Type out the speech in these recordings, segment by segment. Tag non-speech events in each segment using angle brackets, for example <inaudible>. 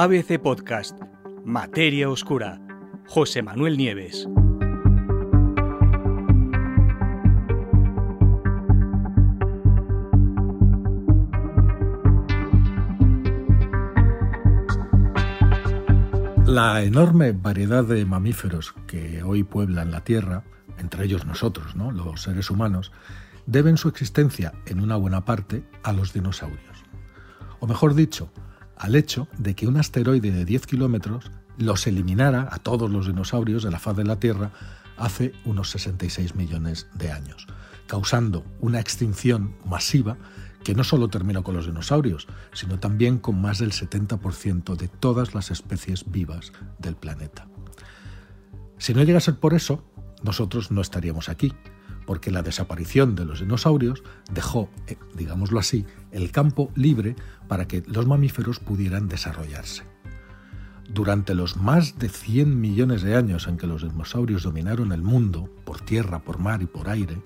ABC Podcast, Materia Oscura, José Manuel Nieves. La enorme variedad de mamíferos que hoy pueblan la Tierra, entre ellos nosotros, ¿no? los seres humanos, deben su existencia en una buena parte a los dinosaurios. O mejor dicho, al hecho de que un asteroide de 10 kilómetros los eliminara a todos los dinosaurios de la faz de la Tierra hace unos 66 millones de años, causando una extinción masiva que no solo terminó con los dinosaurios, sino también con más del 70% de todas las especies vivas del planeta. Si no llega a ser por eso, nosotros no estaríamos aquí, porque la desaparición de los dinosaurios dejó, eh, digámoslo así, el campo libre para que los mamíferos pudieran desarrollarse. Durante los más de 100 millones de años en que los dinosaurios dominaron el mundo, por tierra, por mar y por aire,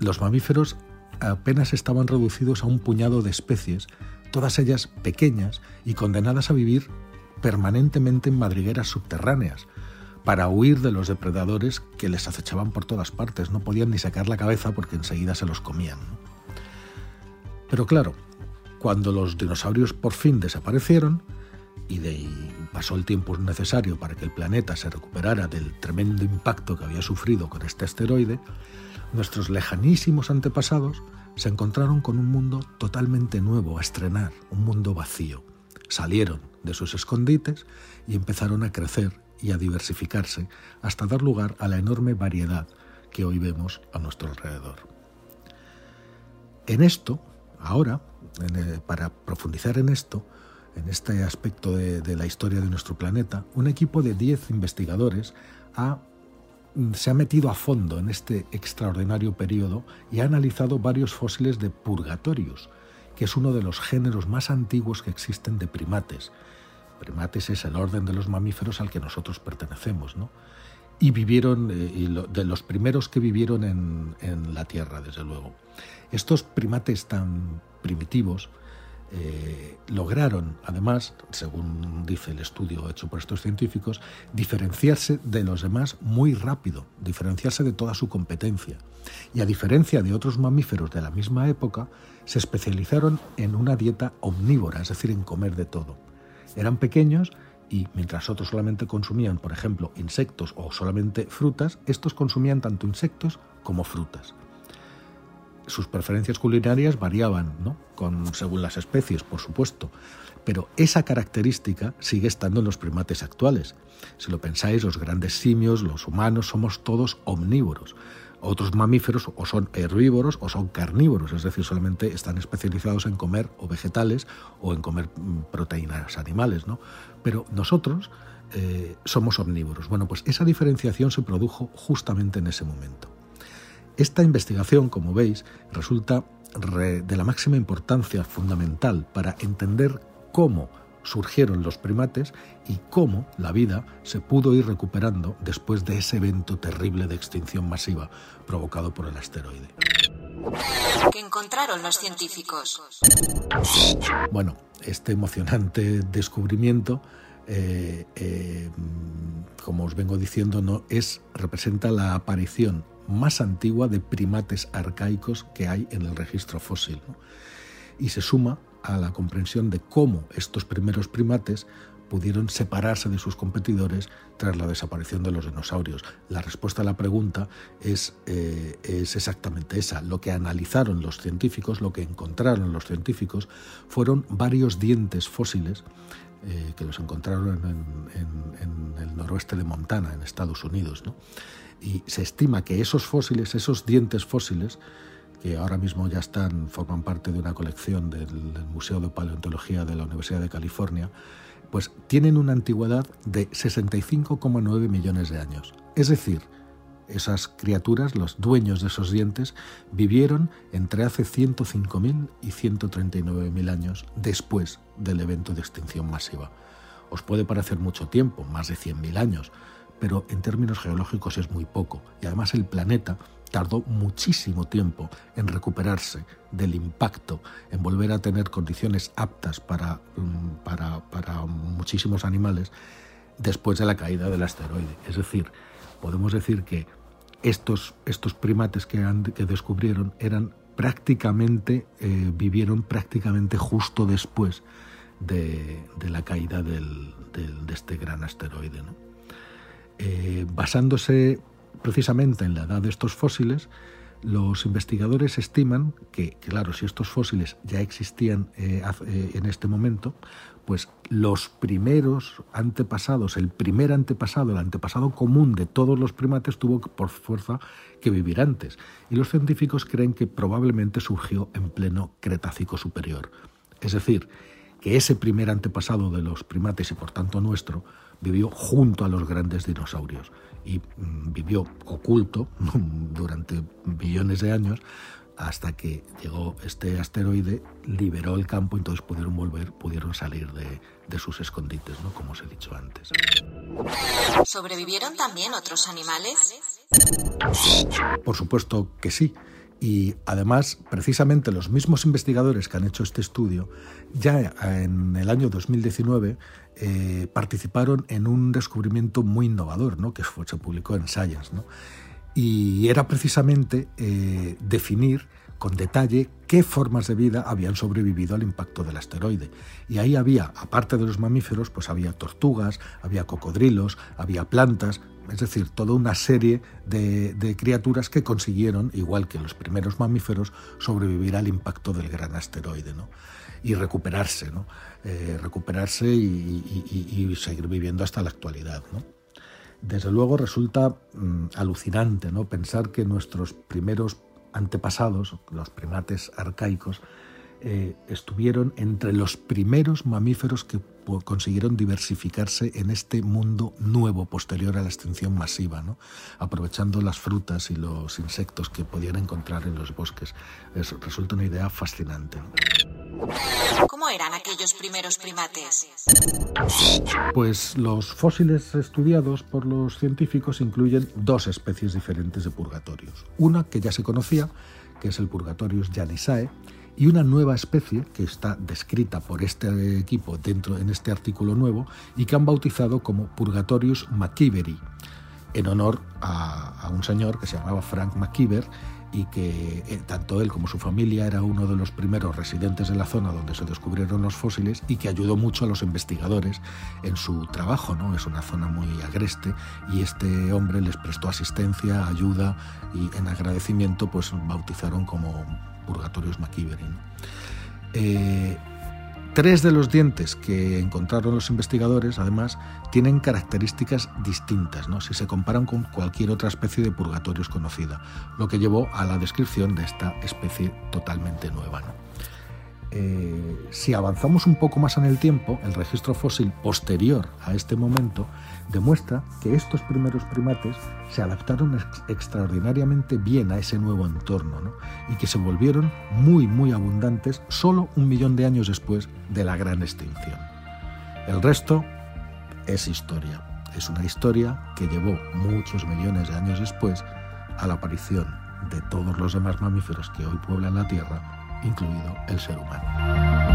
los mamíferos apenas estaban reducidos a un puñado de especies, todas ellas pequeñas y condenadas a vivir permanentemente en madrigueras subterráneas, para huir de los depredadores que les acechaban por todas partes. No podían ni sacar la cabeza porque enseguida se los comían. Pero claro, cuando los dinosaurios por fin desaparecieron y, pasó el tiempo necesario para que el planeta se recuperara del tremendo impacto que había sufrido con este asteroide, nuestros lejanísimos antepasados se encontraron con un mundo totalmente nuevo a estrenar, un mundo vacío. Salieron de sus escondites y empezaron a crecer y a diversificarse hasta dar lugar a la enorme variedad que hoy vemos a nuestro alrededor. En esto, ahora, para profundizar en esto, en este aspecto de, la historia de nuestro planeta, un equipo de 10 investigadores se ha metido a fondo en este extraordinario periodo y ha analizado varios fósiles de Purgatorius, que es uno de los géneros más antiguos que existen de primates, primates es el orden de los mamíferos al que nosotros pertenecemos, ¿no? Y vivieron, eh, de los primeros que vivieron en, la Tierra, desde luego. Estos primates tan primitivos eh, lograron, además, según dice el estudio hecho por estos científicos, diferenciarse de los demás muy rápido, diferenciarse de toda su competencia. Y a diferencia de otros mamíferos de la misma época, se especializaron en una dieta omnívora, es decir, en comer de todo eran pequeños y mientras otros solamente consumían, por ejemplo, insectos o solamente frutas, estos consumían tanto insectos como frutas. Sus preferencias culinarias variaban, ¿no? Según las especies, por supuesto, pero esa característica sigue estando en los primates actuales. Si lo pensáis, los grandes simios, los humanos, somos todos omnívoros. Otros mamíferos o son herbívoros o son carnívoros, es decir, solamente están especializados en comer o vegetales o en comer mm, proteínas animales, ¿no? Pero nosotros eh, somos omnívoros. Bueno, pues esa diferenciación se produjo justamente en ese momento. Esta investigación, como veis, resulta de la máxima importancia fundamental para entender cómo surgieron los primates y cómo la vida se pudo ir recuperando después de ese evento terrible de extinción masiva provocado por el asteroide. ¿Qué encontraron los científicos? Bueno, este emocionante descubrimiento, eh, eh, como os vengo diciendo, no es representa la aparición más antigua de primates arcaicos que hay en el registro fósil y se suma a la comprensión de cómo estos primeros primates pudieron separarse de sus competidores tras la desaparición de los dinosaurios. La respuesta a la pregunta es, eh, es, exactamente esa. Lo que analizaron los científicos, lo que encontraron los científicos, fueron varios dientes fósiles eh, que los encontraron en, el noroeste de Montana, en Estados Unidos. Y se estima que esos fósiles, esos dientes fósiles, que ahora mismo ya están, forman parte de una colección del, Museo de Paleontología de la Universidad de California, pues tienen una antigüedad de 65,9 millones de años. Es decir, esas criaturas, los dueños de esos dientes, vivieron entre hace 105.000 y 139.000 años después del evento de extinción masiva. Os puede parecer mucho tiempo, más de 100.000 años, pero en términos geológicos es muy poco. Y además el planeta tardó muchísimo tiempo en recuperarse del impacto, en volver a tener condiciones aptas para, mm, para, para muchísimos animales después de la caída del asteroide. Es decir, podemos decir que estos, estos primates que, que descubrieron eran prácticamente, eh, vivieron prácticamente justo después de, la caída de este gran asteroide. Eh, basándose precisamente en la edad de estos fósiles, los investigadores estiman que, claro, si estos fósiles ya existían eh, en este momento, pues los primeros antepasados, el primer antepasado, el antepasado común de todos los primates tuvo por fuerza que vivir antes. Y los científicos creen que probablemente surgió en pleno Cretácico superior. Es decir, que ese primer antepasado de los primates y por tanto nuestro vivió junto a los grandes dinosaurios y mm, vivió oculto <laughs> durante millones de años hasta que llegó este asteroide, liberó el campo y entonces pudieron volver, pudieron salir de, sus escondites, ¿no? como os he dicho antes. ¿Sobrevivieron también otros animales? Por supuesto que sí. Y además, precisamente los mismos investigadores que han hecho este estudio, ya en el año 2019 eh, participaron en un descubrimiento muy innovador, ¿no? que se publicó en Science. ¿no? y era precisamente eh, definir con detalle qué formas de vida habían sobrevivido al impacto del asteroide. Y ahí había, aparte de los mamíferos, pues había tortugas, había cocodrilos, había plantas, es decir, toda una serie de, criaturas que consiguieron, igual que los primeros mamíferos, sobrevivir al impacto del gran asteroide ¿no? y recuperarse, ¿no? Eh, recuperarse y, seguir viviendo hasta la actualidad. ¿no? Desde luego resulta mm, alucinante ¿no? pensar que nuestros primeros antepasados, los primates arcaicos, eh, estuvieron entre los primeros mamíferos que consiguieron diversificarse en este mundo nuevo posterior a la extinción masiva, ¿no? aprovechando las frutas y los insectos que podían encontrar en los bosques. resulta una idea fascinante. ¿Cómo eran aquellos primeros primates? Pues los fósiles estudiados por los científicos incluyen dos especies diferentes de purgatorios. Una que ya se conocía, que es el Purgatorius janisae, y una nueva especie que está descrita por este equipo dentro en este artículo nuevo y que han bautizado como Purgatorius McKeevery, en honor a, un señor que se llamaba Frank McKeever y que eh, tanto él como su familia era uno de los primeros residentes de la zona donde se descubrieron los fósiles y que ayudó mucho a los investigadores en su trabajo. ¿no? Es una zona muy agreste y este hombre les prestó asistencia, ayuda y en agradecimiento pues bautizaron como Purgatorios McKeevery. Eh, Tres de los dientes que encontraron los investigadores, además, tienen características distintas, ¿no? si se comparan con cualquier otra especie de purgatorios conocida, lo que llevó a la descripción de esta especie totalmente nueva. Eh, si avanzamos un poco más en el tiempo, el registro fósil posterior a este momento demuestra que estos primeros primates se adaptaron extraordinariamente bien a ese nuevo entorno y que se volvieron muy, muy abundantes solo un millón de años después de la gran extinción. El resto es historia. Es una historia que llevó muchos millones de años después a la aparición de todos los demás mamíferos que hoy pueblan la Tierra incluido el ser humano.